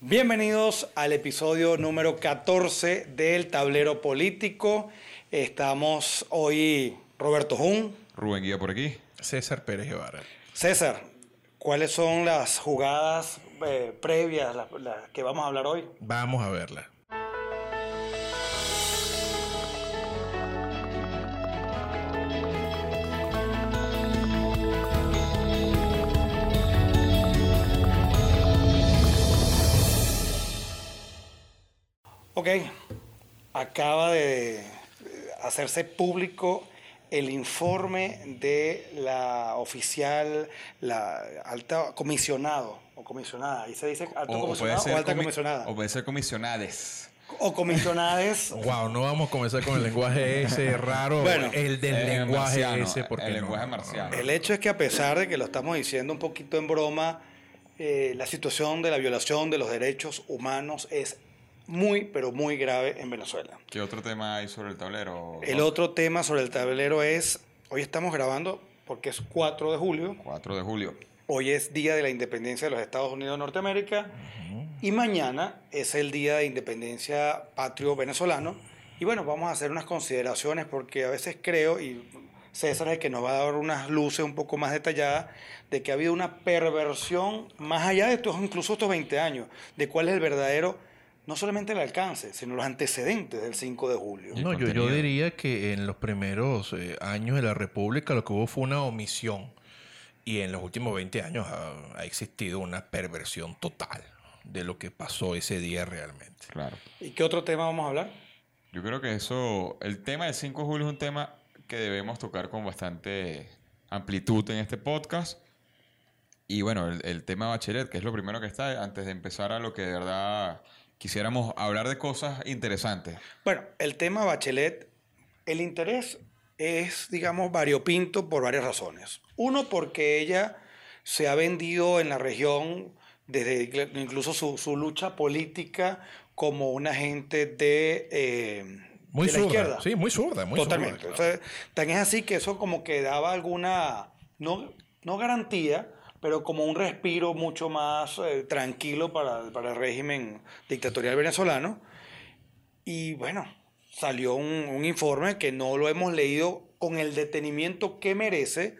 Bienvenidos al episodio número 14 del Tablero Político. Estamos hoy Roberto Jun. Rubén Guía por aquí. César Pérez Guevara. César, ¿cuáles son las jugadas eh, previas las, las que vamos a hablar hoy? Vamos a verla. Ok, acaba de hacerse público el informe de la oficial, la alta comisionado o comisionada. Ahí se dice alto comisionado o, alta comi- comisionada. O puede ser comisionades. O comisionades. Wow, no vamos a comenzar con el lenguaje ese raro. Bueno, el del lenguaje marciano, ese, porque el no? lenguaje marciano. El hecho es que a pesar de que lo estamos diciendo un poquito en broma, eh, la situación de la violación de los derechos humanos es muy, pero muy grave en Venezuela. ¿Qué otro tema hay sobre el tablero? El otro tema sobre el tablero es, hoy estamos grabando porque es 4 de julio, 4 de julio. hoy es Día de la Independencia de los Estados Unidos de Norteamérica y mañana es el Día de Independencia Patrio Venezolano. Y bueno, vamos a hacer unas consideraciones porque a veces creo, y César es el que nos va a dar unas luces un poco más detalladas, de que ha habido una perversión más allá de estos, incluso estos 20 años, de cuál es el verdadero, no solamente el alcance, sino los antecedentes del 5 de julio. No, yo, yo diría que en los primeros eh, años de la República lo que hubo fue una omisión. Y en los últimos 20 años ha, ha existido una perversión total de lo que pasó ese día realmente. Claro. ¿Y qué otro tema vamos a hablar? Yo creo que eso, el tema del 5 de julio es un tema que debemos tocar con bastante amplitud en este podcast. Y bueno, el, el tema Bachelet, que es lo primero que está, antes de empezar a lo que de verdad quisiéramos hablar de cosas interesantes. Bueno, el tema Bachelet, el interés es, digamos, variopinto por varias razones. Uno, porque ella se ha vendido en la región desde incluso su, su lucha política como una agente de, eh, Muy de la zurda. izquierda. Sí, muy zurda. Muy Totalmente. zurda, claro. Entonces, tan es así que eso como que daba alguna, no, no garantía, pero como un respiro mucho más eh, tranquilo para, para el régimen dictatorial venezolano. Y bueno, salió un, informe que no lo hemos leído con el detenimiento que merece,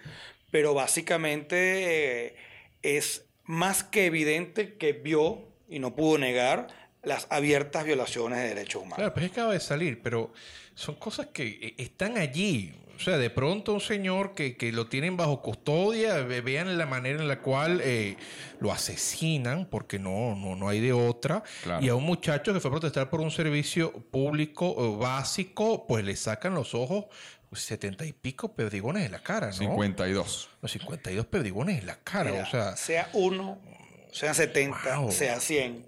pero básicamente eh, es más que evidente que vio y no pudo negar las abiertas violaciones de derechos humanos. Claro, pues es que acaba de salir, pero son cosas que eh, están allí. O sea, de pronto un señor que, que lo tienen bajo custodia, ve- vean la manera en la cual eh, lo asesinan, porque no, no, no hay de otra. Claro. Y a un muchacho que fue a protestar por un servicio público eh, básico, pues le sacan los ojos pues, setenta y pico perdigones en la cara, ¿no? 52. Los 52 perdigones en la cara, Mira, o sea... sea uno, sean 70, Wow. sea 100.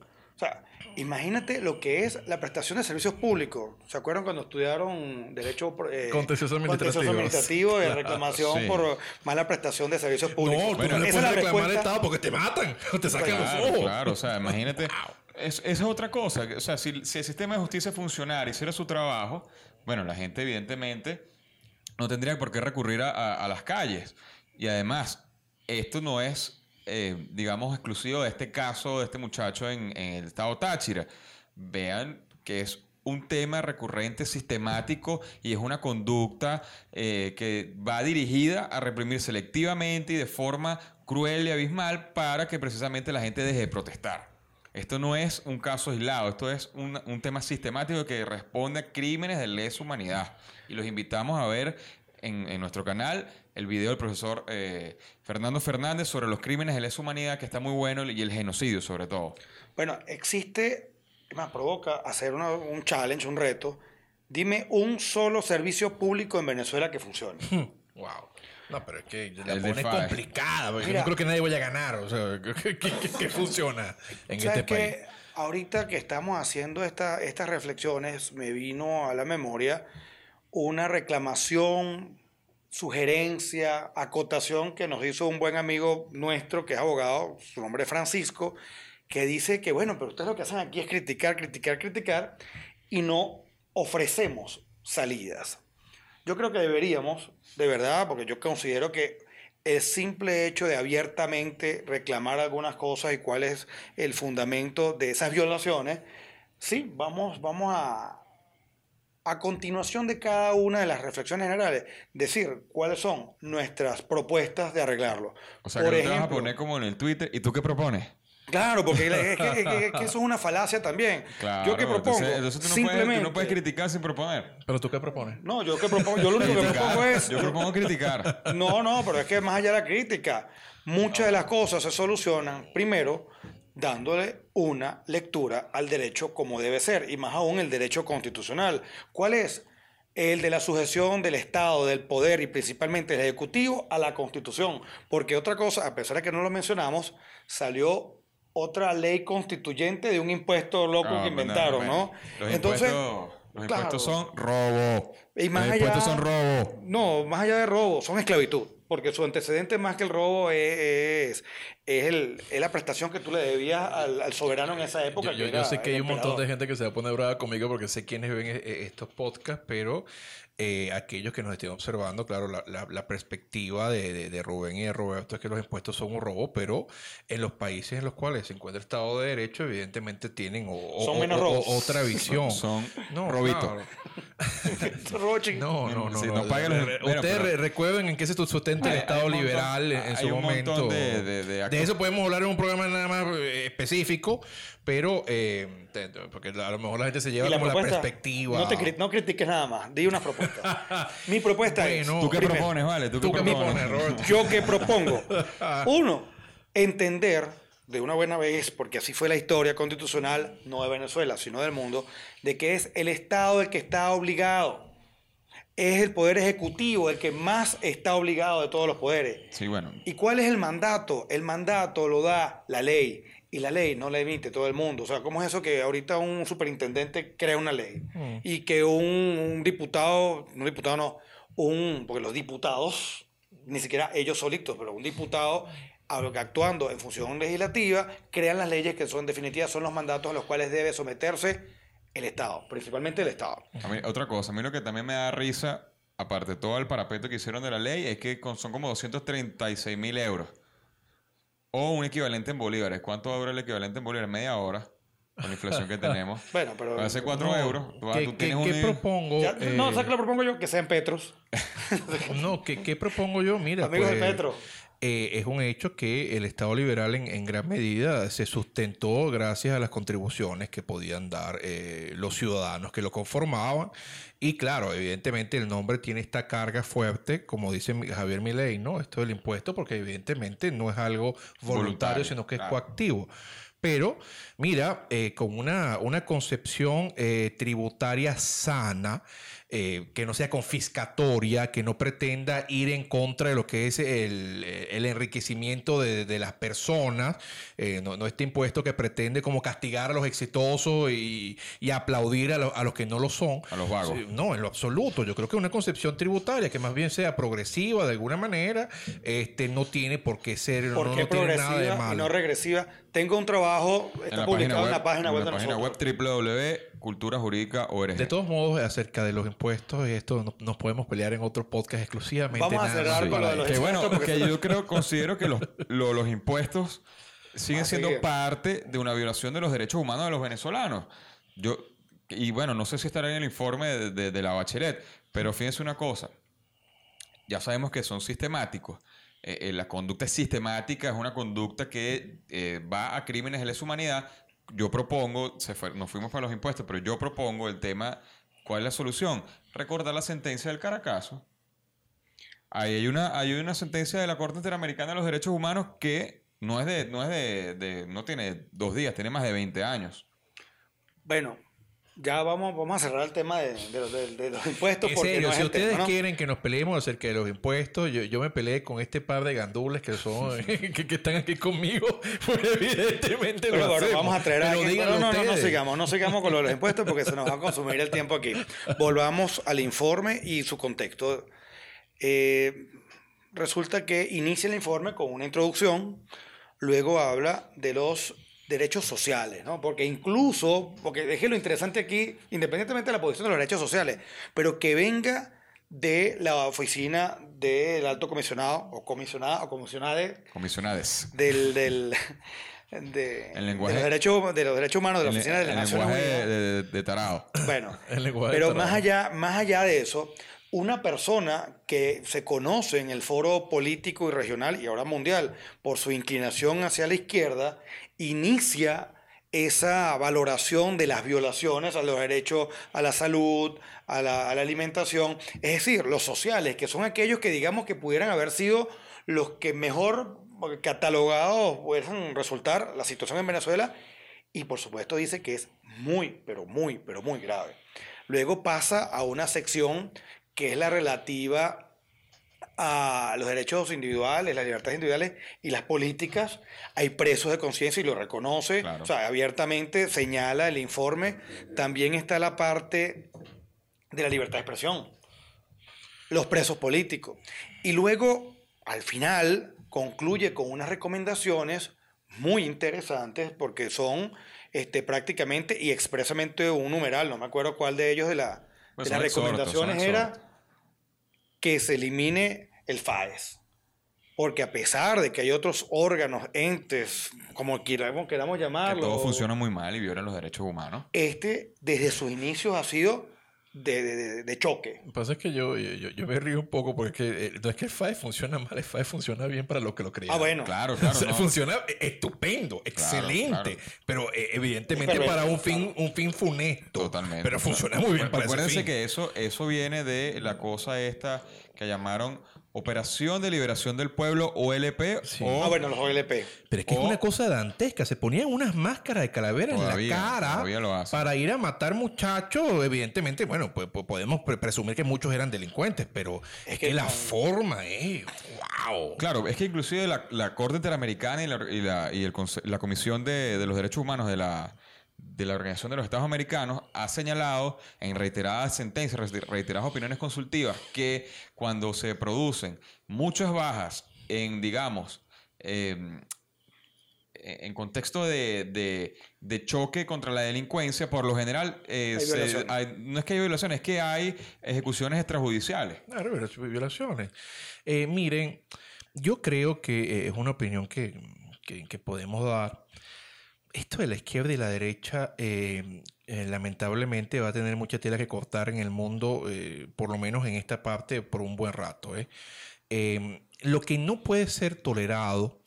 O imagínate lo que es la prestación de servicios públicos. ¿Se acuerdan cuando estudiaron derecho eh, Contencioso administrativo? administrativo de reclamación sí. por mala prestación de servicios públicos? No, tú Bueno, no le puedes la reclamar al respuesta. Estado porque te matan, te sacan Claro, los ojos. claro, o sea, imagínate. es- esa es otra cosa. O sea, si, si el sistema de justicia funcionara y hiciera su trabajo, bueno, la gente evidentemente no tendría por qué recurrir a, a- a las calles. Y además, esto no es, eh, digamos, exclusivo de este caso de este muchacho en, el estado Táchira. Vean que es un tema recurrente, sistemático y es una conducta eh, que va dirigida a reprimir selectivamente y de forma cruel y abismal para que precisamente la gente deje de protestar. Esto no es un caso aislado, esto es un, un tema sistemático que responde a crímenes de lesa humanidad. Y los invitamos a ver en nuestro canal el video del profesor eh, Fernando Fernández sobre los crímenes de lesa humanidad, que está muy bueno, y el genocidio sobre todo. Bueno, existe, más, provoca hacer una- un challenge, un reto. Dime un solo servicio público en Venezuela que funcione. Wow. No, pero es que la El pone DeFi. complicada. porque Mira. no creo que nadie vaya a ganar. O sea, que- que funciona en ¿Sabes este país. qué? Ahorita que estamos haciendo esta- estas reflexiones, me vino a la memoria una reclamación, sugerencia, acotación que nos hizo un buen amigo nuestro que es abogado, su nombre es Francisco, que dice que, bueno, pero ustedes lo que hacen aquí es criticar, criticar, criticar y no ofrecemos salidas. Yo creo que deberíamos, de verdad, porque yo considero que el simple hecho de abiertamente reclamar algunas cosas y cuál es el fundamento de esas violaciones, sí, vamos, vamos a, a continuación de cada una de las reflexiones generales, decir cuáles son nuestras propuestas de arreglarlo. O sea, que no te vas a poner como en el Twitter. ¿Y tú qué propones? Claro, porque es que, es que- es que eso es una falacia también. Claro, yo que propongo, entonces, entonces tú, no simplemente, puedes, tú no puedes criticar sin proponer. ¿Pero tú qué propones? No, yo que propongo, yo lo único que propongo es Yo propongo criticar. No, no, pero es que más allá de la crítica, muchas de las cosas se solucionan primero dándole una lectura al derecho como debe ser, y más aún el derecho constitucional. ¿Cuál es? El de la sujeción del Estado, del poder y principalmente el Ejecutivo a la Constitución. Porque otra cosa, a pesar de que no lo mencionamos, salió otra ley constituyente de un impuesto loco Ah, que inventaron, bueno. ¿no? Los Entonces, impuestos, los claro. impuestos son robo. Y más los allá- impuestos son robo. No, más allá de robo, son esclavitud. Porque su antecedente más que el robo es, es, es el, es la prestación que tú le debías al, al soberano en esa época. Yo, yo- que yo era sé que hay un montón de gente que se va a poner brava conmigo porque sé quiénes ven eh, eh, estos podcasts, pero eh, aquellos que nos estén observando, claro, la, la- la perspectiva de, de- de Rubén y de Roberto es que los impuestos son un robo, pero en los países en los cuales se encuentra el Estado de Derecho, evidentemente tienen o- Son menos o- otra visión. Son No, robitos. claro. Robo chiquito. No, no, no. Sí, no, no Ustedes pero- recuerden en qué se sustenta el Estado montón- liberal en, en su momento. de- de- de actos- eso podemos hablar en un programa nada más eh, específico, pero eh, porque a lo mejor la gente se lleva la como la perspectiva. No, te, cri- no critiques nada más, di una propuesta. Mi propuesta Bueno, es... ¿Tú qué primero, propones, vale? ¿Tú qué ¿Tú qué propones? Roberto? Yo que propongo. Uno, entender de una buena vez, porque así fue la historia constitucional, no de Venezuela, sino del mundo, de que es el Estado el que está obligado. Es el poder ejecutivo el que más está obligado de todos los poderes. Sí, bueno. ¿Y cuál es el mandato? El mandato lo da la ley. Y la ley no la emite todo el mundo. O sea, ¿cómo es eso que ahorita un superintendente crea una ley? Y que un, un diputado, no diputado no, un, porque los diputados, ni siquiera ellos solitos, pero un diputado a- actuando en función legislativa, crean las leyes que son definitivas, son los mandatos a los cuales debe someterse el Estado, principalmente el Estado. A mí, otra cosa, a mí lo que también me da risa, aparte de todo el parapeto que hicieron de la ley, es que con- son como 236 mil euros. O un equivalente en bolívares. ¿Cuánto dura el equivalente en bolívares? Media hora. Con la inflación que tenemos. Bueno, pero... Hacer 4 euros. Tú, ¿Qué, tú qué- tienes qué un- propongo? Ya- no, eh, ¿sabes qué lo propongo yo? Que sean Petros. No, ¿qué, qué propongo yo? Mira, Amigos de pues, Petro. Eh, es un hecho que el Estado liberal en, en gran medida se sustentó gracias a las contribuciones que podían dar eh, los ciudadanos que lo conformaban. Y claro, evidentemente el nombre tiene esta carga fuerte, como dice Javier Milei, ¿no? Esto del impuesto, porque evidentemente no es algo voluntario, Voluntario, sino que es claro. coactivo. Pero, mira, eh, con una, una concepción eh, tributaria sana, eh, que no sea confiscatoria, que no pretenda ir en contra de lo que es el, el enriquecimiento de, de las personas, eh, no, no este impuesto que pretende como castigar a los exitosos y, y aplaudir a, lo- a los que no lo son. A los vagos. No, en lo absoluto. Yo creo que una concepción tributaria que más bien sea progresiva de alguna manera, este, no tiene por qué ser, ¿Por no qué tiene nada de progresiva y malo. no regresiva? Tengo un trabajo, está publicado en la página web en de la página web nosotros. www.culturajurídica.org. De todos modos, acerca de los impuestos, y esto no- nos podemos pelear en otro podcast exclusivamente. Vamos a cerrar con lo para de los. Que bueno, impuestos porque- que yo creo, considero que los, lo- los impuestos siguen Ah, siendo parte de una violación de los derechos humanos de los venezolanos. Yo, y bueno, no sé si estará en el informe de, de- de la Bachelet, pero fíjense una cosa. Ya sabemos que son sistemáticos. Eh, eh, la conducta es sistemática, es una conducta que eh, va a crímenes de lesa humanidad. Yo propongo, se fue- nos fuimos para los impuestos, pero yo propongo el tema, ¿cuál es la solución? Recordar la sentencia del Caracazo. Ahí hay una, hay una sentencia de la Corte Interamericana de los Derechos Humanos que no es de, no es de, no tiene dos días, tiene más de 20 años. Bueno, ya vamos, vamos a cerrar el tema de, de los- de- los impuestos. En porque serio, no si ustedes tema, ¿no? quieren que nos peleemos acerca de los impuestos, yo, yo me peleé con este par de gandules que son que, que están aquí conmigo, pues evidentemente Pero lo bueno, vamos a traer a alguien- No, no, no, no sigamos, no sigamos con lo de los impuestos porque se nos va a consumir el tiempo aquí. Volvamos al informe y su contexto. Eh, resulta que inicia el informe con una introducción, luego habla de los derechos sociales, ¿no? Porque incluso, porque deje lo interesante aquí, independientemente de la posición de los derechos sociales, pero que venga de la oficina del alto comisionado o comisionada o comisionada Comisionades. del, del de, El lenguaje- de los derechos de los derechos humanos de la El, oficina de las el Naciones lenguaje de, de- tarado. Bueno, El lenguaje pero de más trabajo. allá, más allá de eso, una persona que se conoce en el foro político y regional y ahora mundial por su inclinación hacia la izquierda, inicia esa valoración de las violaciones a los derechos a la salud, a la, alimentación, es decir, los sociales, que son aquellos que digamos que pudieran haber sido los que mejor catalogados puedan resultar la situación en Venezuela y por supuesto dice que es muy, pero muy, pero muy grave. Luego pasa a una sección que es la relativa a los derechos individuales, las libertades individuales y las políticas. Hay presos de conciencia y lo reconoce, Claro. o sea, abiertamente señala el informe. También está la parte de la libertad de expresión, los presos políticos. Y luego, al final, concluye con unas recomendaciones muy interesantes porque son este, prácticamente y expresamente un numeral, no me acuerdo cuál de ellos de, la, Pues de las exhortos, recomendaciones era. Que se elimine el FAES. Porque a pesar de que hay otros órganos, entes, como queramos, queramos Que llamarlo, todo funciona muy mal y violan los derechos humanos. este desde sus inicios ha sido de, de- de- de choque. Lo que pasa es que yo, yo, yo me río un poco porque es que, eh, no es que el FAE funciona mal, el FAE funciona bien para los que lo creían. Ah, bueno. Claro, claro. O sea, no. Funciona estupendo, excelente, claro. pero eh, evidentemente Pero- para un fin, un fin funesto. Totalmente. Pero funciona muy bien para ese Acuérdense fin. que eso, eso viene de la cosa esta que llamaron Operación de Liberación del Pueblo, OLP, Sí. o Ah, bueno, los OLP. Pero es que es una cosa dantesca. Se ponían unas máscaras de calavera en Todavía, la cara para ir a matar muchachos. Evidentemente, bueno, pues, pues podemos pre- presumir que muchos eran delincuentes, pero es, que, que la no. forma es. ¡Wow! Claro, es que inclusive la, la Corte Interamericana y la, y la- y el la Comisión de, de los Derechos Humanos de la, de la Organización de los Estados Americanos ha señalado en reiteradas sentencias, re- reiteradas opiniones consultivas, que cuando se producen muchas bajas en, digamos, eh, en contexto de, de- de choque contra la delincuencia, por lo general, eh, Hay se- hay- no es que hay violaciones, es que hay ejecuciones extrajudiciales. Claro, violac- violaciones. Eh, miren, yo creo que eh, es una opinión que, que- que podemos dar. Esto de la izquierda y la derecha, eh, eh, lamentablemente, va a tener mucha tela que cortar en el mundo, eh, por lo menos en esta parte, por un buen rato. ¿eh? Eh, lo que no puede ser tolerado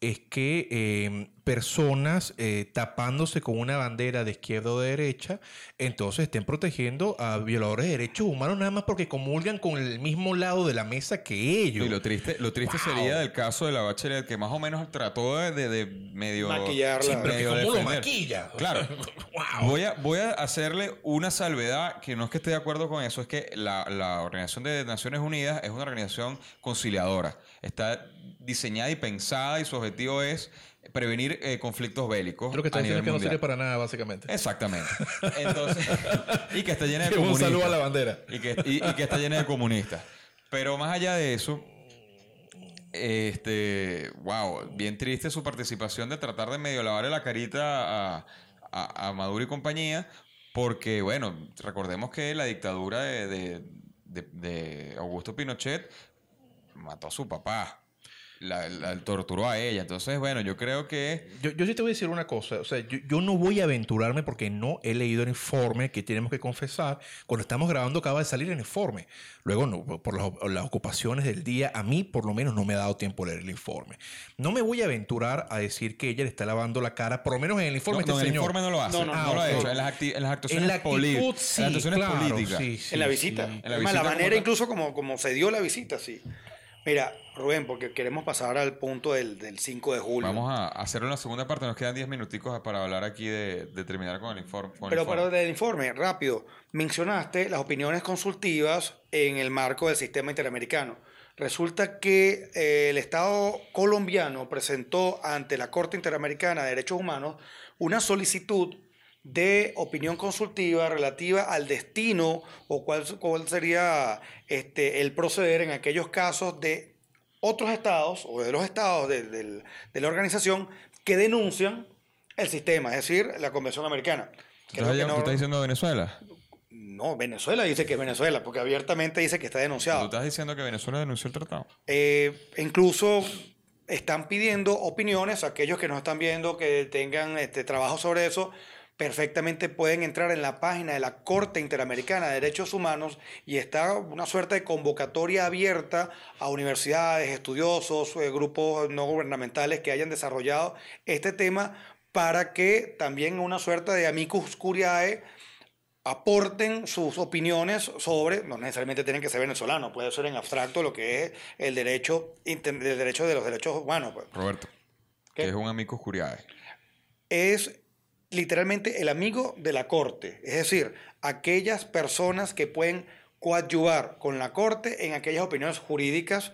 es que eh, personas eh, tapándose con una bandera de izquierda o de derecha, entonces estén protegiendo a violadores de derechos humanos nada más porque comulgan con el mismo lado de la mesa que ellos. Y lo triste, lo triste Wow. sería del caso de la Bachelet, que más o menos trató de, de- de medio... Maquillarla. Sí, pero que cómo lo maquilla. Claro. wow. Voy a, voy a hacerle una salvedad, que no es que esté de acuerdo con eso, es que la, la Organización de Naciones Unidas es una organización conciliadora. Está diseñada y pensada y su objetivo es prevenir eh, conflictos bélicos. Lo que está a nivel que no sirve para nada, básicamente. Exactamente. Entonces, y que está llena de un comunistas. saludo a la bandera. Y que, y- y que está llena de comunistas. Pero más allá de eso, este, wow, bien triste su participación de tratar de medio lavarle la carita a, a- a Maduro y compañía, porque, bueno, recordemos que la dictadura de, de- de- de Augusto Pinochet mató a su papá, la, la torturó a ella. Entonces, bueno, yo creo que Yo, yo sí te voy a decir una cosa. O sea, yo, yo no voy a aventurarme porque no he leído el informe que tenemos que confesar. Cuando estamos grabando acaba de salir el informe. Luego, no, por las, las ocupaciones del día, a mí por lo menos no me ha dado tiempo a leer el informe. No me voy a aventurar a decir que ella le está lavando la cara, por lo menos en el informe no, de no, este en el señor. informe no lo hace. No, No, no, lo ha hecho. En las, en las actuaciones, En la actitud, sí, en las actuaciones claro, políticas. sí, sí, en la sí. visita. En la visita la como manera tal. incluso como, como se dio la visita, sí. Mira, Rubén, porque queremos pasar al punto del, del 5 de julio. Vamos a hacerlo en la segunda parte. Nos quedan 10 minuticos para hablar aquí de, de terminar con el informe. con el Pero informe. para el informe, rápido, mencionaste las opiniones consultivas en el marco del sistema interamericano. Resulta que eh, el Estado colombiano presentó ante la Corte Interamericana de Derechos Humanos una solicitud de opinión consultiva relativa al destino o cuál, cuál sería este, el proceder en aquellos casos de otros estados o de los estados de, de la organización que denuncian el sistema, es decir, la Convención Americana. ¿Tú estás, no- tú estás diciendo Venezuela? No, Venezuela dice que es Venezuela, porque abiertamente dice que está ¿Tú denunciado. estás diciendo que Venezuela denunció el tratado? Eh, incluso están pidiendo opiniones, aquellos que nos están viendo que tengan este, trabajo sobre eso, perfectamente pueden entrar en la página de la Corte Interamericana de Derechos Humanos y está una suerte de convocatoria abierta a universidades, estudiosos, eh, grupos no gubernamentales que hayan desarrollado este tema para que también una suerte de amicus curiae aporten sus opiniones sobre, no necesariamente tienen que ser venezolanos, puede ser en abstracto lo que es el derecho, el derecho de los derechos humanos. pues. Roberto, ¿Qué? que es un amigo curiae. Es literalmente el amigo de la corte, es decir, aquellas personas que pueden coadyuvar con la corte en aquellas opiniones jurídicas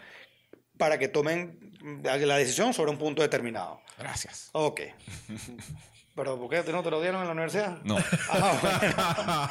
para que tomen la decisión sobre un punto determinado. Gracias. Ok. ¿Pero por qué no te lo dieron en la universidad? No. Ah, bueno.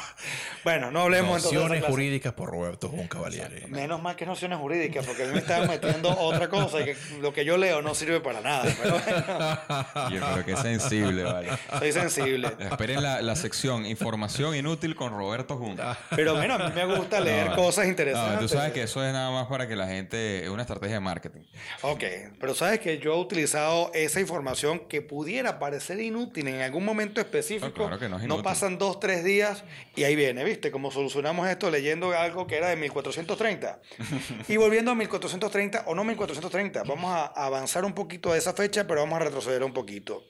bueno, no hablemos entonces de esa Nociones jurídicas por Roberto Junca Valiere. Menos mal que nociones jurídicas, porque a mí me estaban metiendo otra cosa y que lo que yo leo no sirve para nada. Pero bueno, Oye, pero qué sensible, vale. soy sensible. Esperen la, la sección Información Inútil con Roberto Junta. Pero bueno, a mí me gusta leer No, cosas No, interesantes. tú sabes que eso es nada más para que la gente... Es una estrategia de marketing. Ok, pero sabes que yo he utilizado esa información que pudiera parecer inútil en algún momento específico. No, claro que no es pasan dos, tres días y ahí viene, ¿viste? Como solucionamos esto leyendo algo que era de 1430. y volviendo a 1430 o no 1430, vamos a avanzar un poquito de esa fecha, pero vamos a retroceder un poquito.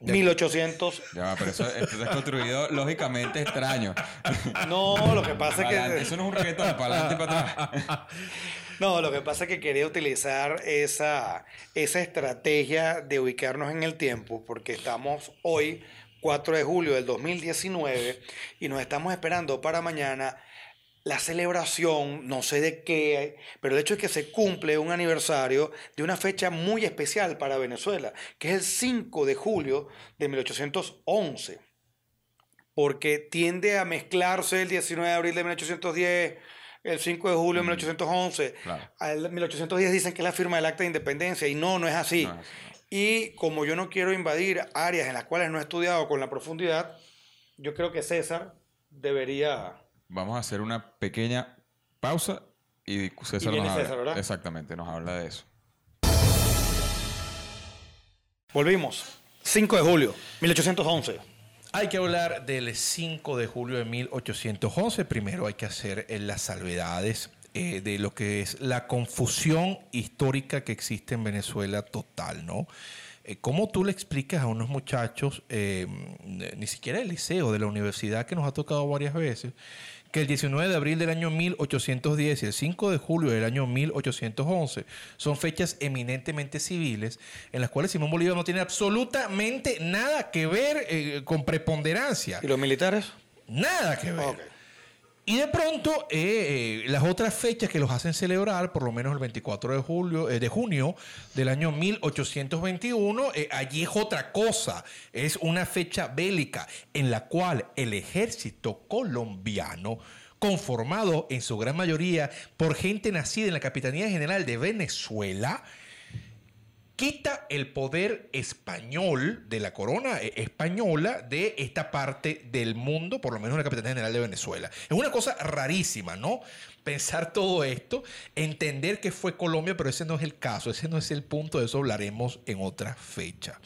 1800. Ya va, pero eso, es construido lógicamente extraño. No, lo que pasa es que... Eso no es un reggaetón, para adelante y para atrás. No, lo que pasa es que quería utilizar esa, esa estrategia de ubicarnos en el tiempo, porque estamos hoy, 4 de julio del 2019, y nos estamos esperando para mañana la celebración, no sé de qué, pero el hecho es que se cumple un aniversario de una fecha muy especial para Venezuela, que es el 5 de julio de 1811 porque tiende a mezclarse el 19 de abril de 1810, el 5 de julio de 1811. claro. Al 1810 dicen que es la firma del acta de independencia y no, no es así. No Y como yo no quiero invadir áreas en las cuales no he estudiado con la profundidad, yo creo que César debería... Vamos a hacer una pequeña pausa y César Y nos habla. Exactamente, nos habla de eso. Volvimos. 5 de julio, 1811. Hay que hablar del 5 de julio de 1811. Primero hay que hacer eh, las salvedades eh, de lo que es la confusión histórica que existe en Venezuela total, ¿no? Eh, ¿Cómo tú le explicas a unos muchachos, ni siquiera del liceo, de la universidad que nos ha tocado varias veces, que el 19 de abril del año 1810 y el 5 de julio del año 1811 son fechas eminentemente civiles en las cuales Simón Bolívar no tiene absolutamente nada que ver eh, con preponderancia. ¿Y los militares? Nada que ver. Ok. Y de pronto, eh, eh, las otras fechas que los hacen celebrar, por lo menos el 24 de, julio, eh, de junio del año 1821, eh, allí es otra cosa. Es una fecha bélica en la cual el ejército colombiano, conformado en su gran mayoría por gente nacida en la Capitanía General de Venezuela, quita el poder español de la corona eh, española de esta parte del mundo, por lo menos la Capitanía General de Venezuela. Es una cosa rarísima, ¿no? Pensar todo esto, entender que fue Colombia, pero ese no es el caso, ese no es el punto, de eso hablaremos en otra fecha.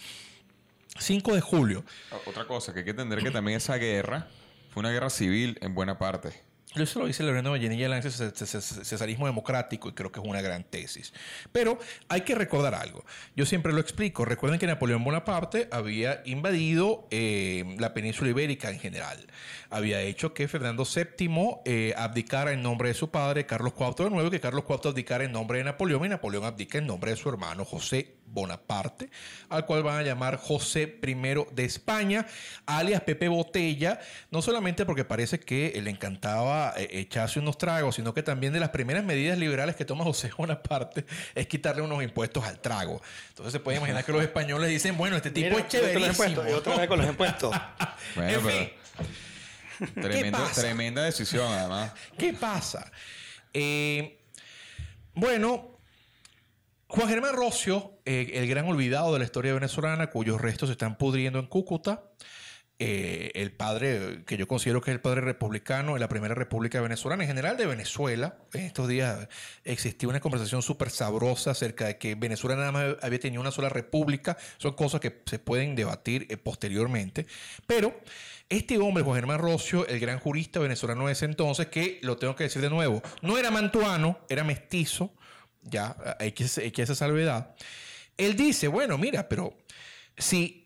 5 de julio. Otra cosa, que hay que entender que también esa guerra fue una guerra civil en buena parte. Eso lo dice Loreno Vallenilla Lance, cesarismo democrático, y creo que es una gran tesis. Pero hay que recordar algo. Yo siempre lo explico. Recuerden que Napoleón Bonaparte había invadido eh, la península ibérica en general. Había hecho que Fernando VII eh, abdicara en nombre de su padre, Carlos IV de nuevo, que Carlos IV abdicara en nombre de Napoleón, y Napoleón abdica en nombre de su hermano José Bonaparte, al cual van a llamar José I de España, alias Pepe Botella, no solamente porque parece que le encantaba eh, echarse unos tragos, sino que también de las primeras medidas liberales que toma José Bonaparte es quitarle unos impuestos al trago. Entonces se puede imaginar que los españoles dicen, bueno, este tipo Mira, es chéverísimo. impuestos, Y otra vez con los impuestos. Bueno, En pero... fin. Tremendo- pasa? tremenda decisión, además. ¿Qué pasa? Eh, bueno, Juan Germán Rocio, eh, el gran olvidado de la historia venezolana, cuyos restos se están pudriendo en Cúcuta, eh, el padre que yo considero que es el padre republicano de la primera república venezolana, en general de Venezuela. En estos días existía una conversación súper sabrosa acerca de que Venezuela nada más había tenido una sola república. Son cosas que se pueden debatir eh, posteriormente. Pero este hombre, Juan Germán Rocio, el gran jurista venezolano de ese entonces, que lo tengo que decir de nuevo, no era mantuano, era mestizo, ya hay que, hay que esa salvedad. Él dice, bueno, mira, pero si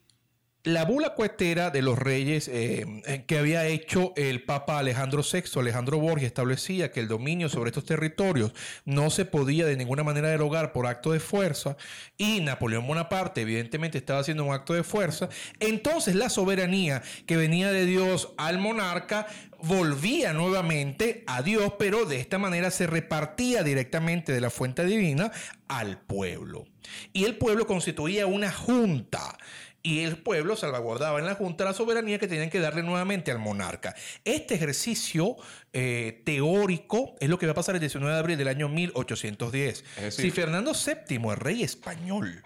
la bula cuetera de los reyes eh, que había hecho el Papa Alejandro VI, Alejandro Borgia, establecía que el dominio sobre estos territorios no se podía de ninguna manera derogar por acto de fuerza y Napoleón Bonaparte evidentemente estaba haciendo un acto de fuerza, entonces la soberanía que venía de Dios al monarca volvía nuevamente a Dios, pero de esta manera se repartía directamente de la fuente divina al pueblo. Y el pueblo constituía una junta y el pueblo salvaguardaba en la Junta la soberanía que tenían que darle nuevamente al monarca. Este ejercicio eh, teórico es lo que va a pasar el 19 de abril del año 1810. si Fernando VII, el rey español,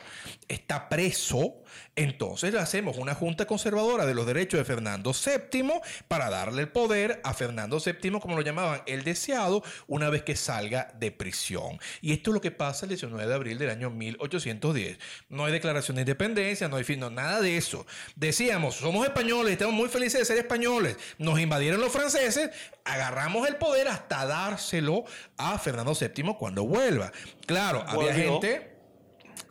está preso, entonces hacemos una junta conservadora de los derechos de Fernando VII para darle el poder a Fernando VII, como lo llamaban, el deseado, una vez que salga de prisión. Y esto es lo que pasa el 19 de abril del año 1810. No hay declaración de independencia, no hay fin, no, nada de eso. Decíamos, somos españoles, estamos muy felices de ser españoles. Nos invadieron los franceses, agarramos el poder hasta dárselo a Fernando VII cuando vuelva. Claro, había gente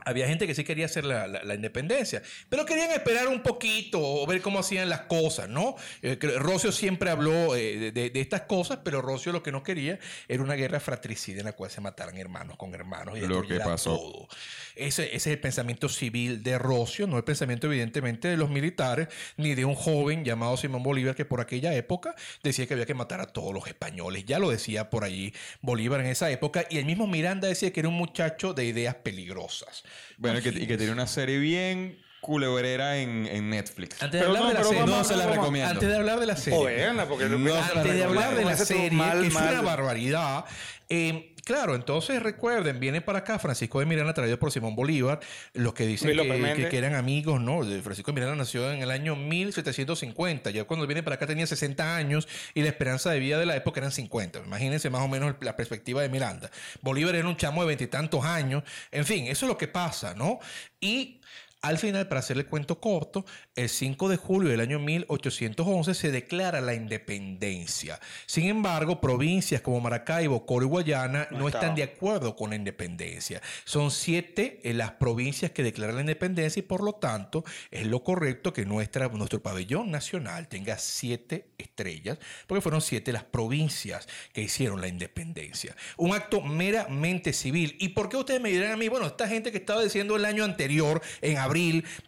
había gente que sí quería hacer la, independencia, pero querían esperar un poquito o ver cómo hacían las cosas, ¿no? Eh, Rocio siempre habló eh, de, estas cosas, pero Rocio lo que no quería era una guerra fratricida en la cual se mataran hermanos con hermanos y lo que pasó. todo. Ese, ese, es el pensamiento civil de Rocio, no el pensamiento evidentemente de los militares, ni de un joven llamado Simón Bolívar que por aquella época decía que había que matar a todos los españoles. Ya lo decía por allí Bolívar en esa época, y el mismo Miranda decía que era un muchacho de ideas peligrosas. Bueno, y que, y que tiene una serie bien culebrera en, en, Netflix. Antes de hablar de la serie, no se la recomiendo. Antes de hablar de la serie. porque no antes de hablar de la serie, que es una barbaridad. Eh, Claro, entonces recuerden, viene para acá Francisco de Miranda, traído por Simón Bolívar, los que dicen que, que, eran amigos, ¿no? Francisco de Miranda nació en el año 1750, ya cuando viene para acá tenía 60 años y la esperanza de vida de la época eran 50. Imagínense más o menos la perspectiva de Miranda. Bolívar era un chamo de veintitantos años, en fin, eso es lo que pasa, ¿no? Y al final, para hacer el cuento corto, el 5 de julio del año 1811 se declara la independencia. Sin embargo, provincias como Maracaibo, Coro y Guayana no, están de acuerdo con la independencia. Son siete en las provincias que declaran la independencia y por lo tanto es lo correcto que nuestra, nuestro pabellón nacional tenga siete estrellas, porque fueron siete las provincias que hicieron la independencia. Un acto meramente civil. ¿Y por qué ustedes me dirán a mí, bueno, esta gente que estaba diciendo el año anterior, en abril,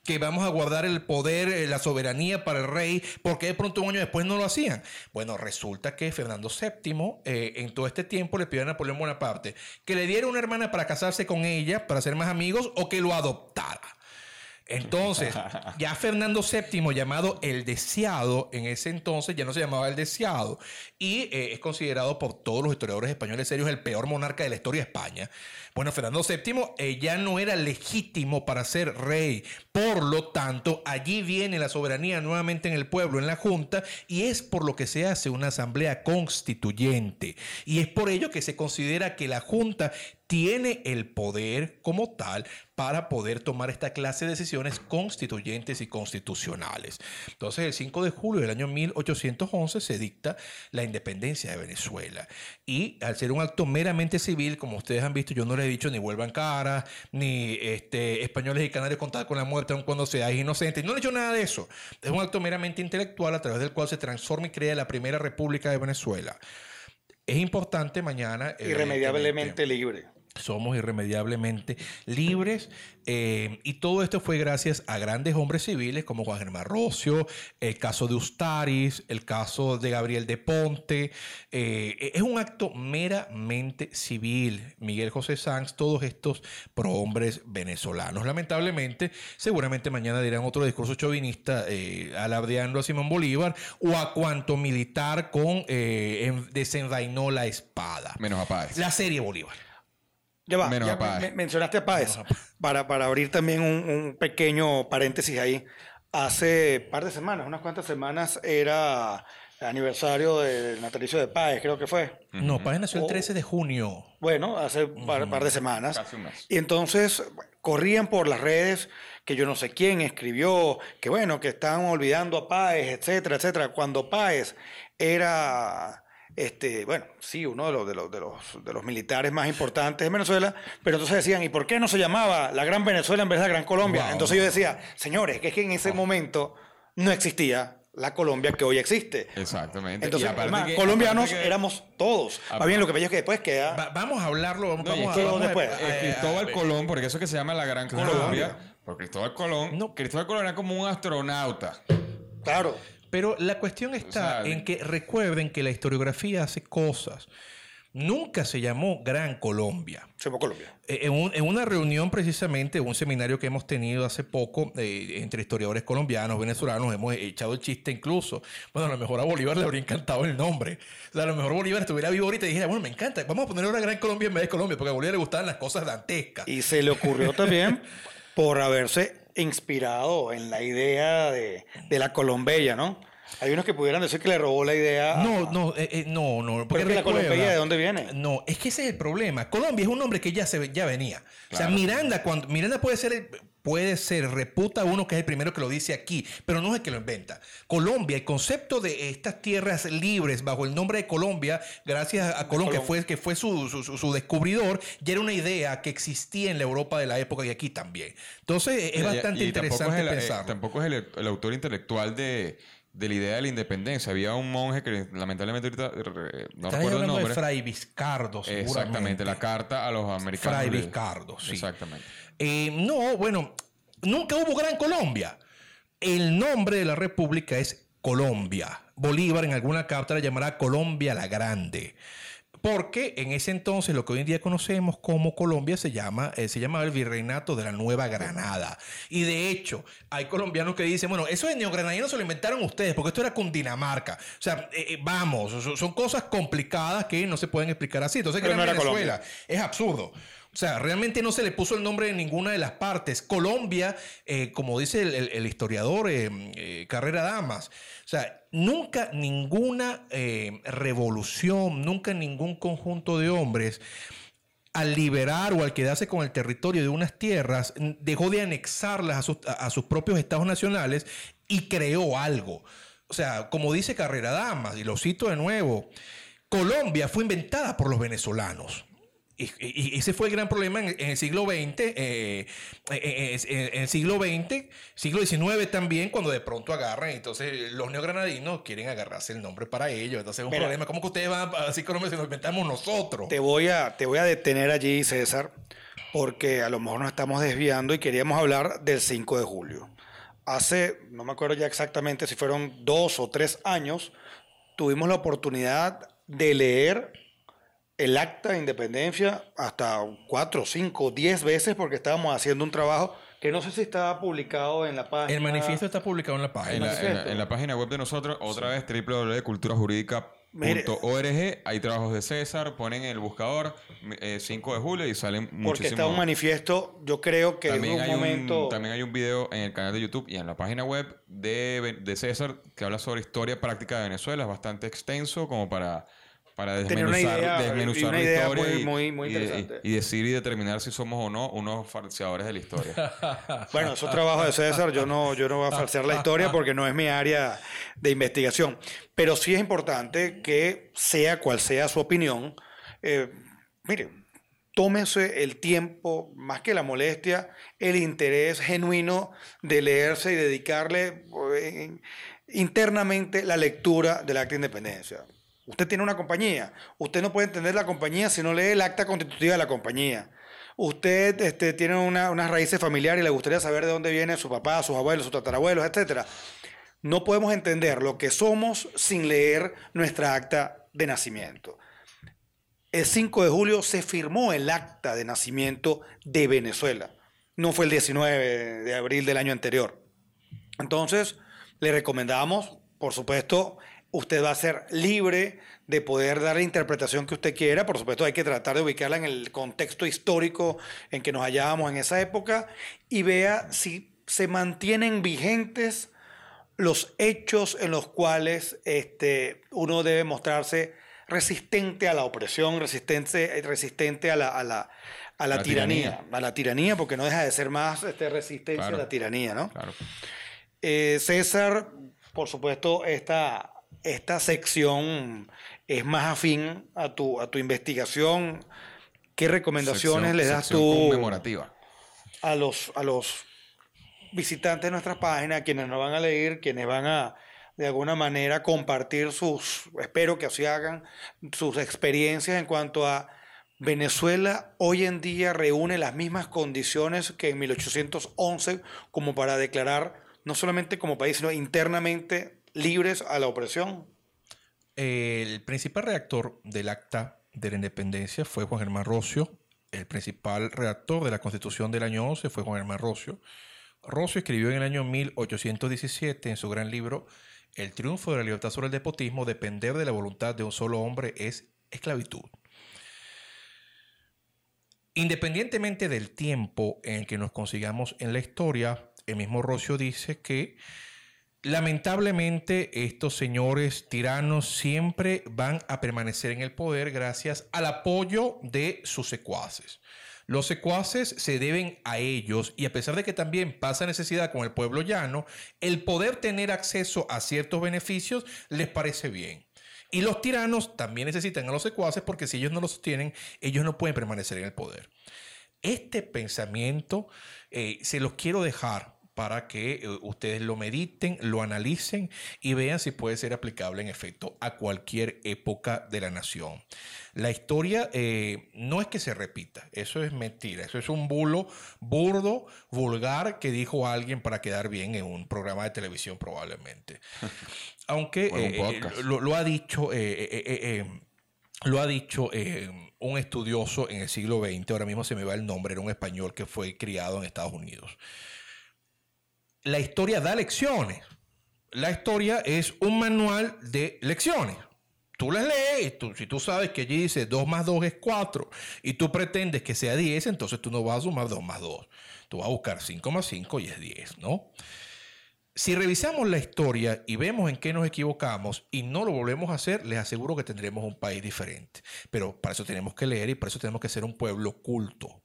que vamos a guardar el poder, eh, la soberanía para el rey, porque de pronto un año después no lo hacían? Bueno, resulta que Fernando VII eh, en todo este tiempo le pidió a Napoleón Bonaparte que le diera una hermana para casarse con ella, para ser más amigos, o que lo adoptara. Entonces, ya Fernando VII, llamado el deseado, en ese entonces ya no se llamaba el deseado, y eh, es considerado por todos los historiadores españoles serios el peor monarca de la historia de España. Bueno, Fernando VII eh, ya no era legítimo para ser rey. Por lo tanto, allí viene la soberanía nuevamente en el pueblo, en la Junta, y es por lo que se hace una asamblea constituyente. Y es por ello que se considera que la Junta tiene el poder como tal para poder tomar esta clase de decisiones constituyentes y constitucionales. Entonces, el 5 de julio del año 1811 se dicta la independencia de Venezuela. Y al ser un acto meramente civil, como ustedes han visto, yo no les he dicho ni vuelvan cara, ni este, españoles y canarios contar con la muerte aun cuando seas inocente. No he dicho nada de eso. Es un acto meramente intelectual a través del cual se transforma y crea la primera república de Venezuela. Es importante mañana. Irremediablemente libre somos irremediablemente libres eh, y todo esto fue gracias a grandes hombres civiles como Juan Germán Rocio, el caso de Ustaris, el caso de Gabriel de Ponte. Eh, es un acto meramente civil. Miguel José Sanz, todos estos prohombres venezolanos. Lamentablemente, seguramente mañana dirán otro discurso chauvinista eh, alardeando a Simón Bolívar o a cuanto militar con desenvainó la espada. Menos a Páez. La serie Bolívar. Ya va, mencionaste a Páez. Para, para abrir también un, pequeño paréntesis ahí. hace par de semanas, unas cuantas semanas, era aniversario del natalicio de Páez, creo que fue. No, Páez nació el Oh. 13 de junio. Bueno, hace un par, par de semanas. Casi un mes. Y entonces bueno, corrían por las redes que yo no sé quién escribió, que bueno, que estaban olvidando a Páez, etcétera, etcétera. Cuando Páez era, este, bueno, sí, uno de los, de los, de los, de los militares más importantes de Venezuela, pero entonces decían, ¿y por qué no se llamaba la Gran Venezuela en vez de la Gran Colombia? Wow. Entonces yo decía, señores, que es que en ese momento no existía la Colombia que hoy existe. Exactamente. Entonces, además, que- colombianos que- éramos todos. Más bien, lo que pasa es que después queda... Va- vamos a hablarlo. Vamos, No, es vamos que a, después, eh, Eh, Cristóbal eh, Colón, porque eso que se llama la Gran. Colombia, por Cristóbal Colón, No. Cristóbal Colón era como un astronauta. Claro. Pero la cuestión está sea, en que recuerden que la historiografía hace cosas. Nunca se llamó Gran Colombia. Se fue Colombia. Eh, En, un- en una reunión precisamente, un seminario que hemos tenido hace poco eh, entre historiadores colombianos, venezolanos, hemos echado el chiste incluso. Bueno, a lo mejor a Bolívar le habría encantado el nombre. O sea, a lo mejor Bolívar estuviera vivo ahorita y dijera, bueno, me encanta, vamos a poner ahora Gran Colombia en vez de Colombia, porque a Bolívar le gustaban las cosas dantescas. Y se le ocurrió también por haberse inspirado en la idea de, de la Colombella, ¿no? Hay unos que pudieran decir que le robó la idea. a- No, no, eh, eh, no, no. Porque la Colombia, ¿de dónde viene? No, es que ese es el problema. Colombia es un nombre que ya se ya venía. O sea, Miranda, cuando Miranda puede ser el- puede ser, reputa uno que es el primero que lo dice aquí, pero no es el que lo inventa. Colombia, el concepto de estas tierras libres bajo el nombre de Colombia, gracias a Colón, que fue, que fue su, su- descubridor, ya era una idea que existía en la Europa de la época y aquí también. Entonces, es Y- bastante y interesante eh, pensarlo. tampoco es el, el autor intelectual de, de la idea de la independencia. Había un monje que lamentablemente ahorita eh, no Estás recuerdo el hablando nombre. de Fray Vizcardo, seguramente. Exactamente, la carta a los americanos. Fray Vizcardo, sí. Exactamente. Eh, no, bueno, nunca hubo Gran Colombia. El nombre de la república es Colombia. Bolívar en alguna carta la llamará Colombia la Grande. Porque en ese entonces lo que hoy en día conocemos como Colombia se llama eh, se llamaba el Virreinato de la Nueva Granada. Y de hecho, hay colombianos que dicen, bueno, eso de neogranadino se lo inventaron ustedes, porque esto era Cundinamarca. O sea, eh, eh, vamos, son, cosas complicadas que no se pueden explicar así. Entonces, Gran no era Venezuela es absurdo. O sea, realmente no se le puso el nombre de ninguna de las partes. Colombia, eh, como dice el, historiador eh, eh, Carrera Damas, o sea, nunca ninguna revolución, nunca ningún conjunto de hombres al liberar o al quedarse con el territorio de unas tierras, dejó de anexarlas a- a sus propios estados nacionales y creó algo. O sea, como dice Carrera Damas, y lo cito de nuevo, Colombia fue inventada por los venezolanos. Y, ese fue el gran problema en, en el siglo XX, eh, eh, en, en el siglo XX, siglo XIX también, cuando de pronto agarran, entonces los neogranadinos quieren agarrarse el nombre para ellos. Entonces es un Mira. problema. ¿Cómo que ustedes van a decir Colombia si nos inventamos nosotros? Te voy, a, te voy a detener allí, César, porque a lo mejor nos estamos desviando y queríamos hablar del 5 de julio. Hace, no me acuerdo ya exactamente si fueron dos o tres años, tuvimos la oportunidad de leer el acta de independencia hasta cuatro, cinco, diez veces porque estábamos haciendo un trabajo que no sé si estaba publicado en la página. El manifiesto está publicado en la En página. la, en la- en la página web de nosotros, otra vez www.culturajurídica.org, hay trabajos de César, ponen en el buscador eh, 5 de julio y salen Porque muchísimos. está un manifiesto, yo creo que en También un hay, momento... un, también hay un video en el canal de YouTube y en la página web de, de César que habla sobre historia práctica de Venezuela. Es bastante extenso como para, para desmenuzar, idea- desmenuzar la idea historia muy- y, muy- muy y de- interesante. y decir y determinar si somos o no unos falseadores de la historia. Bueno, eso es trabajo de César. Yo no, yo no voy a falsear la historia porque no es mi área de investigación. Pero sí es importante que, sea cual sea su opinión, eh, mire, tómese el tiempo, más que la molestia, el interés genuino de leerse y dedicarle eh, internamente la lectura del acta de independencia. Usted tiene una compañía. Usted no puede entender la compañía si no lee el acta constitutiva de la compañía. Usted este, tiene una- unas raíces familiares y le gustaría saber de dónde vienen sus papás, sus abuelos, sus tatarabuelos, etc. No podemos entender lo que somos sin leer nuestra acta de nacimiento. El 5 de julio se firmó el acta de nacimiento de Venezuela. No fue el 19 de abril del año anterior. Entonces, le recomendamos, por supuesto, usted va a ser libre de poder dar la interpretación que usted quiera. Por supuesto, hay que tratar de ubicarla en el contexto histórico en que nos hallábamos en esa época y vea si se mantienen vigentes los hechos en los cuales este, uno debe mostrarse resistente a la opresión, resistente, resistente a la, a la, a la, La tiranía, tiranía. a la tiranía, porque no deja de ser más este, resistencia Claro. a la tiranía, ¿no? Claro. Eh, César, por supuesto, esta, esta sección es más afín a tu, a tu investigación. ¿Qué recomendaciones Sección- le das tú conmemorativa. a los, a los visitantes de nuestras páginas, quienes nos van a leer, quienes van a de alguna manera compartir sus, espero que así hagan, sus experiencias en cuanto a Venezuela hoy en día reúne las mismas condiciones que en 1811 como para declarar no solamente como país, sino internamente libres a la opresión. El principal redactor del acta de la independencia fue Juan Germán Rocio. El principal redactor de la constitución del año 11 fue Juan Germán Rocio. Rocio escribió en el año 1817 en su gran libro El triunfo de la libertad sobre el despotismo, depender de la voluntad de un solo hombre es esclavitud. Independientemente del tiempo en el que nos consigamos en la historia, el mismo Rocio dice que lamentablemente estos señores tiranos siempre van a permanecer en el poder gracias al apoyo de sus secuaces. Los secuaces se deben a ellos y a pesar de que también pasa necesidad con el pueblo llano, el poder tener acceso a ciertos beneficios les parece bien. Y los tiranos también necesitan a los secuaces porque si ellos no los tienen, ellos no pueden permanecer en el poder. Este pensamiento eh, se los quiero dejar para que eh, ustedes lo mediten, lo analicen y vean si puede ser aplicable en efecto a cualquier época de la nación. La historia eh, no es que se repita, eso es mentira, eso es un bulo burdo, vulgar que dijo alguien para quedar bien en un programa de televisión probablemente. Aunque eh, lo, lo ha dicho... eh, lo ha dicho eh, un estudioso en el siglo XX, ahora mismo se me va el nombre, era un español que fue criado en Estados Unidos. La historia da lecciones. La historia es un manual de lecciones. Tú las lees, tú, si tú sabes que allí dice 2 más 2 es 4 y tú pretendes que sea 10, entonces tú no vas a sumar 2 más 2. Tú vas a buscar 5 más 5 y es 10, ¿no? Si revisamos la historia y vemos en qué nos equivocamos y no lo volvemos a hacer, les aseguro que tendremos un país diferente. Pero para eso tenemos que leer y para eso tenemos que ser un pueblo culto.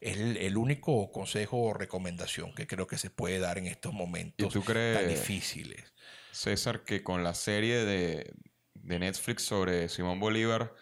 Es el, el único consejo o recomendación que creo que se puede dar en estos momentos tú crees- tan difíciles. César, que con la serie de, de Netflix sobre Simón Bolívar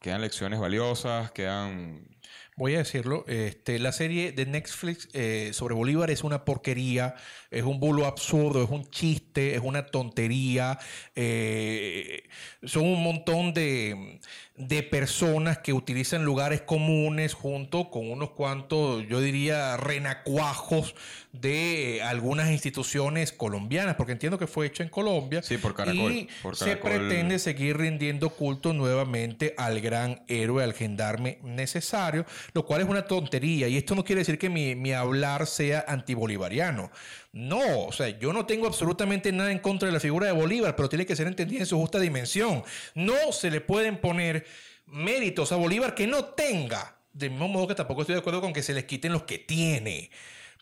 quedan lecciones valiosas, quedan... Voy a decirlo, este, la serie de Netflix eh, sobre Bolívar es una porquería, es un bulo absurdo, es un chiste, es una tontería. eh, son un montón de, de personas que utilizan lugares comunes junto con unos cuantos, yo diría, renacuajos de algunas instituciones colombianas, porque entiendo que fue hecho en Colombia. Sí, por Caracol, Y por se pretende seguir rindiendo culto nuevamente al gran héroe, al gendarme necesario, lo cual es una tontería. Y esto no quiere decir que mi, mi hablar sea antibolivariano. No, o sea, yo no tengo absolutamente nada en contra de la figura de Bolívar, pero tiene que ser entendida en su justa dimensión. No se le pueden poner méritos a Bolívar que no tenga. Del mismo modo que tampoco estoy de acuerdo con que se les quiten los que tiene.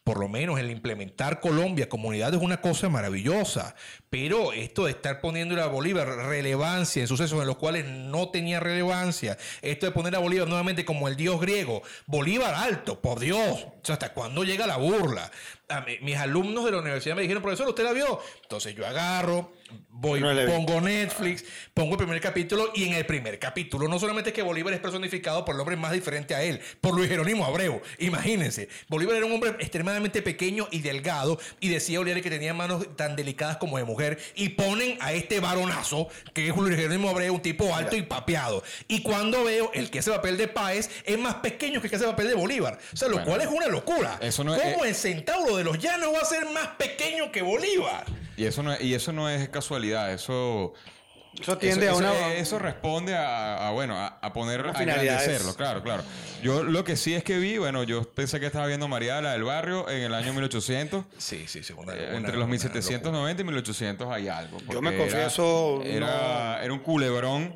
Por lo menos el implementar Colombia como unidad es una cosa maravillosa. Pero esto de estar poniéndole a Bolívar relevancia en sucesos en los cuales no tenía relevancia, esto de poner a Bolívar nuevamente como el dios griego, Bolívar alto, por Dios. O sea, ¿hasta cuándo llega la burla? A mí- mis alumnos de la universidad me dijeron, profesor, ¿usted la vio? Entonces yo agarro, voy, No pongo Netflix, pongo el primer capítulo y en el primer capítulo no solamente es que Bolívar es personificado por el hombre más diferente a él, por Luis Jerónimo Abreu. Imagínense, Bolívar era un hombre extremadamente pequeño y delgado y decía Oliari que tenía manos tan delicadas como de mujer y ponen a este varonazo que es Luis Jerónimo Abreu, un tipo alto y papeado. Y cuando veo el que hace papel de Páez es más pequeño que el que hace papel de Bolívar. O sea, lo Bueno, cual es una locura. eso no es- ¿Cómo el centauro de los llanos va a ser más pequeño que Bolívar? Y eso no, y eso no es casualidad, eso... Eso tiende eso, a una... eso- eso responde a, a, bueno, a, a poner, a engrandecerlo, claro, claro. Yo lo que sí es que vi, bueno, yo pensé que estaba viendo María la del Barrio en el año 1800. Sí, sí, sí. una- Eh, una- entre los una 1790 y 1800 hay algo. Yo me confieso, Era, era, era un culebrón.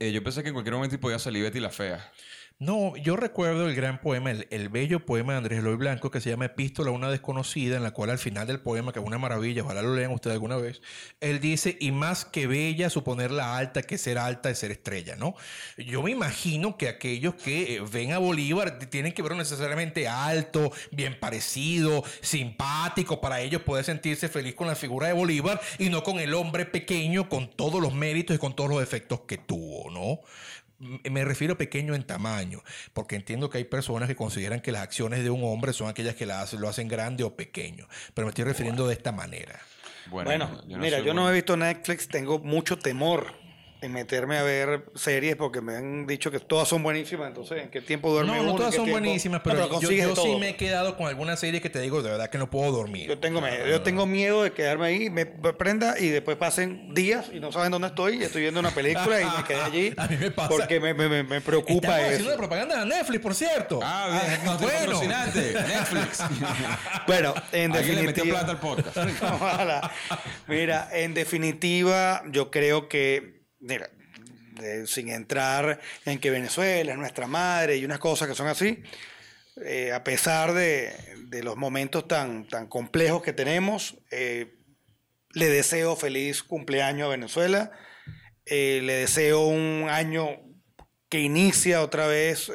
Eh, yo pensé que en cualquier momento podía salir Betty la Fea. No, yo recuerdo el gran poema, el, el bello poema de Andrés Eloy Blanco que se llama Epístola a una desconocida, en la cual al final del poema, que es una maravilla, ojalá lo lean ustedes alguna vez, él dice, y más que bella, suponerla alta, que ser alta es ser estrella, ¿no? Yo me imagino que aquellos que eh, ven a Bolívar tienen que verlo necesariamente alto, bien parecido, simpático, para ellos poder sentirse feliz con la figura de Bolívar y no con el hombre pequeño, con todos los méritos y con todos los defectos que tuvo, ¿no? Me refiero pequeño en tamaño, porque entiendo que hay personas que consideran que las acciones de un hombre son aquellas que lo hacen grande o pequeño, pero me estoy refiriendo de esta manera. Bueno, mira, yo no he visto Netflix, tengo mucho temor en meterme a ver series porque me han dicho que todas son buenísimas. Entonces, ¿en qué tiempo duerme no, uno? No, todas son buenísimas, pero, yo, sí me he quedado con alguna serie que te digo de verdad que no puedo dormir. Yo tengo, yo tengo miedo de quedarme ahí, me prenda y después pasen días y no saben dónde estoy y estoy viendo una película y me quedé allí. a mí me pasa. Porque me, me, me preocupa Estamos eso. haciendo propaganda de Netflix, por cierto. Ah, bien. Ah, bueno. Netflix. bueno, en definitiva. le metió plata al podcast. Mira, en definitiva, yo creo que. Sin entrar en que Venezuela es nuestra madre y unas cosas que son así, eh, a pesar de, los momentos tan, tan complejos que tenemos, eh, le deseo feliz cumpleaños a Venezuela, eh, le deseo un año que inicia otra vez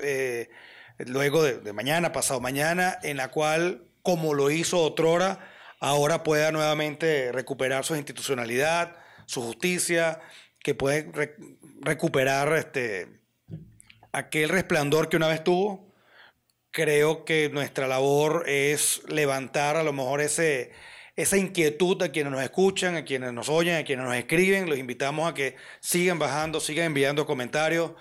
luego de, de, mañana, pasado mañana, en la cual, como lo hizo otrora, ahora pueda nuevamente recuperar su institucionalidad, su justicia, que puede recuperar este, aquel resplandor que una vez tuvo. Creo que nuestra labor es levantar a lo mejor ese, esa inquietud a quienes nos escuchan, a quienes nos oyen, a quienes nos escriben. Los invitamos a que sigan bajando, sigan enviando comentarios,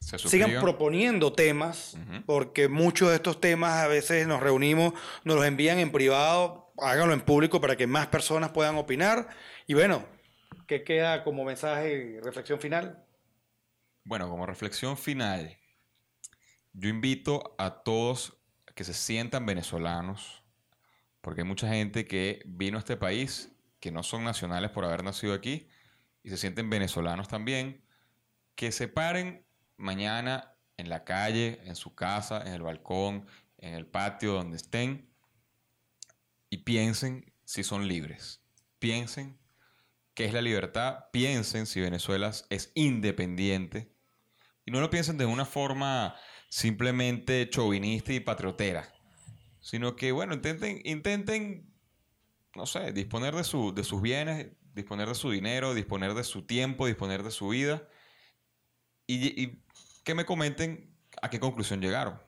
sigan proponiendo temas, porque muchos de estos temas a veces nos reunimos, nos los envían en privado, háganlo en público para que más personas puedan opinar. Y bueno, ¿Qué queda como mensaje y reflexión final? Bueno, como reflexión final, yo invito a todos que se sientan venezolanos, porque hay mucha gente que vino a este país, que no son nacionales por haber nacido aquí, y se sienten venezolanos también, que se paren mañana en la calle, en su casa, en el balcón, en el patio, donde estén, y piensen si son libres. Piensen qué es la libertad, piensen si Venezuela es independiente y no lo piensen de una forma simplemente chauvinista y patriotera, sino que, bueno, intenten, intenten no sé, disponer de, su, de sus bienes, disponer de su dinero, disponer de su tiempo, disponer de su vida y, y que me comenten a qué conclusión llegaron.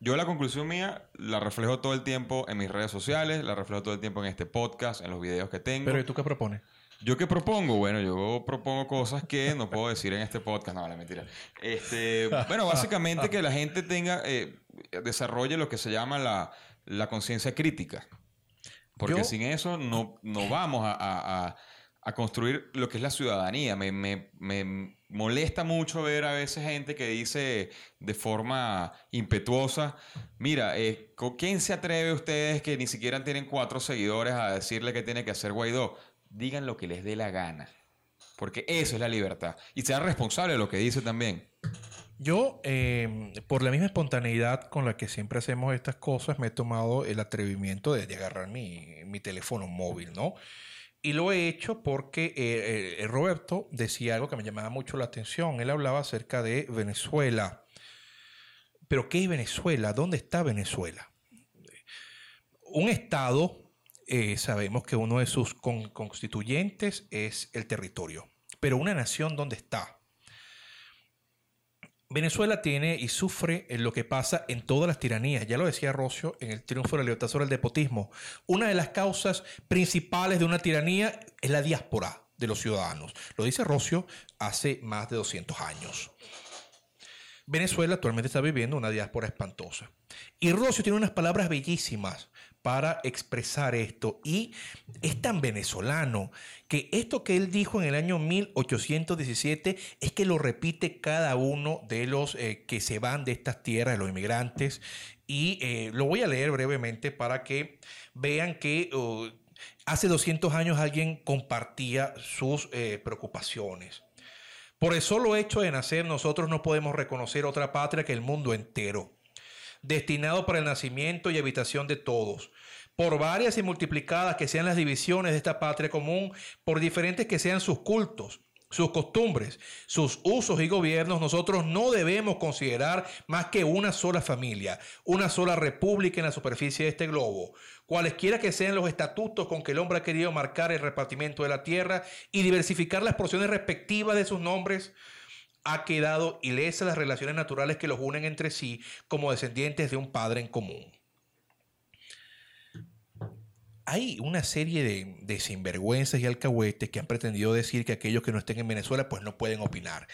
Yo la conclusión mía la reflejo todo el tiempo en mis redes sociales, la reflejo todo el tiempo en este podcast, en los videos que tengo. Pero ¿y tú qué propones? ¿Yo qué propongo? Bueno, yo propongo cosas que no puedo decir en este podcast. No, la mentira. Este, bueno, básicamente que la gente tenga, eh, desarrolle lo que se llama la, conciencia crítica. Porque sin eso no, no vamos a, construir lo que es la ciudadanía. Me, me, molesta mucho ver a veces gente que dice de forma impetuosa, mira, eh, ¿quién se atreve a ustedes que ni siquiera tienen cuatro seguidores a decirle que tiene que hacer Guaidó? Digan lo que les dé la gana. Porque eso es la libertad. Y sean responsables de lo que dice también. Yo, em, por la misma espontaneidad con la que siempre hacemos estas cosas, me he tomado el atrevimiento de, agarrar mi, teléfono móvil, ¿no? Y lo he hecho porque eh, eh, Roberto decía algo que me llamaba mucho la atención. Él hablaba acerca de Venezuela. Pero ¿qué es Venezuela? ¿Dónde está Venezuela? Un estado eh, sabemos que uno de sus constituyentes es el territorio. Pero una nación, ¿dónde está? Venezuela tiene y sufre en lo que pasa en todas las tiranías. Ya lo decía Rocio en el triunfo de la libertad sobre el despotismo. Una de las causas principales de una tiranía es la diáspora de los ciudadanos. Lo dice Rocio hace más de 200 años. Venezuela actualmente está viviendo una diáspora espantosa. Y Rocio tiene unas palabras bellísimas para expresar esto. Y es tan venezolano que esto que él dijo en el año 1817 es que lo repite cada uno de los eh, que se van de estas tierras, de los inmigrantes. Y eh, lo voy a leer brevemente para que vean que oh, hace 200 años alguien compartía sus eh, preocupaciones. Por el solo hecho de nacer, nosotros no podemos reconocer otra patria que el mundo entero, destinado para el nacimiento y habitación de todos. Por varias y multiplicadas que sean las divisiones de esta patria común, por diferentes que sean sus cultos, sus costumbres, sus usos y gobiernos, nosotros no debemos considerar más que una sola familia, una sola república en la superficie de este globo, cualesquiera que sean los estatutos con que el hombre ha querido marcar el repartimiento de la tierra y diversificar las porciones respectivas de sus nombres, ha quedado ilesas las relaciones naturales que los unen entre sí como descendientes de un padre en común hay una serie de, sinvergüenzas y alcahuetes que han pretendido decir que aquellos que no estén en Venezuela pues no pueden opinar.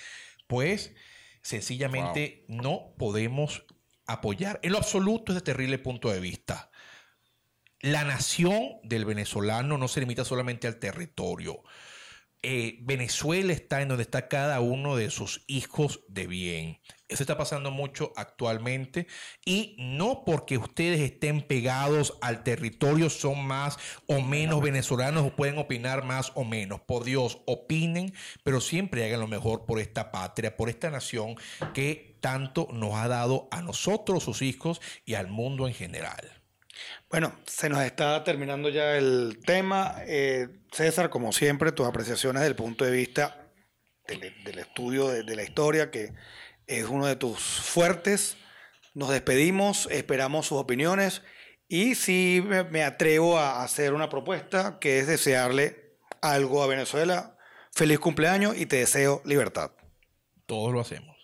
Pues sencillamente no podemos apoyar en lo absoluto ese terrible punto de vista. La nación del venezolano no se limita solamente al territorio. Eh, Venezuela está en donde está cada uno de sus hijos de bien. Eso está pasando mucho actualmente y no porque ustedes estén pegados al territorio son más o menos venezolanos o pueden opinar más o menos. Por Dios, opinen, pero siempre hagan lo mejor por esta patria, por esta nación que tanto nos ha dado a nosotros, sus hijos y al mundo en general. Bueno, se nos está terminando ya el tema. Eh, César, como siempre, tus apreciaciones desde el punto de vista del, estudio de la historia que es uno de tus fuertes. Nos despedimos, esperamos sus opiniones y si me, atrevo a hacer una propuesta que es desearle algo a Venezuela. Feliz cumpleaños y te deseo libertad. Todos lo hacemos.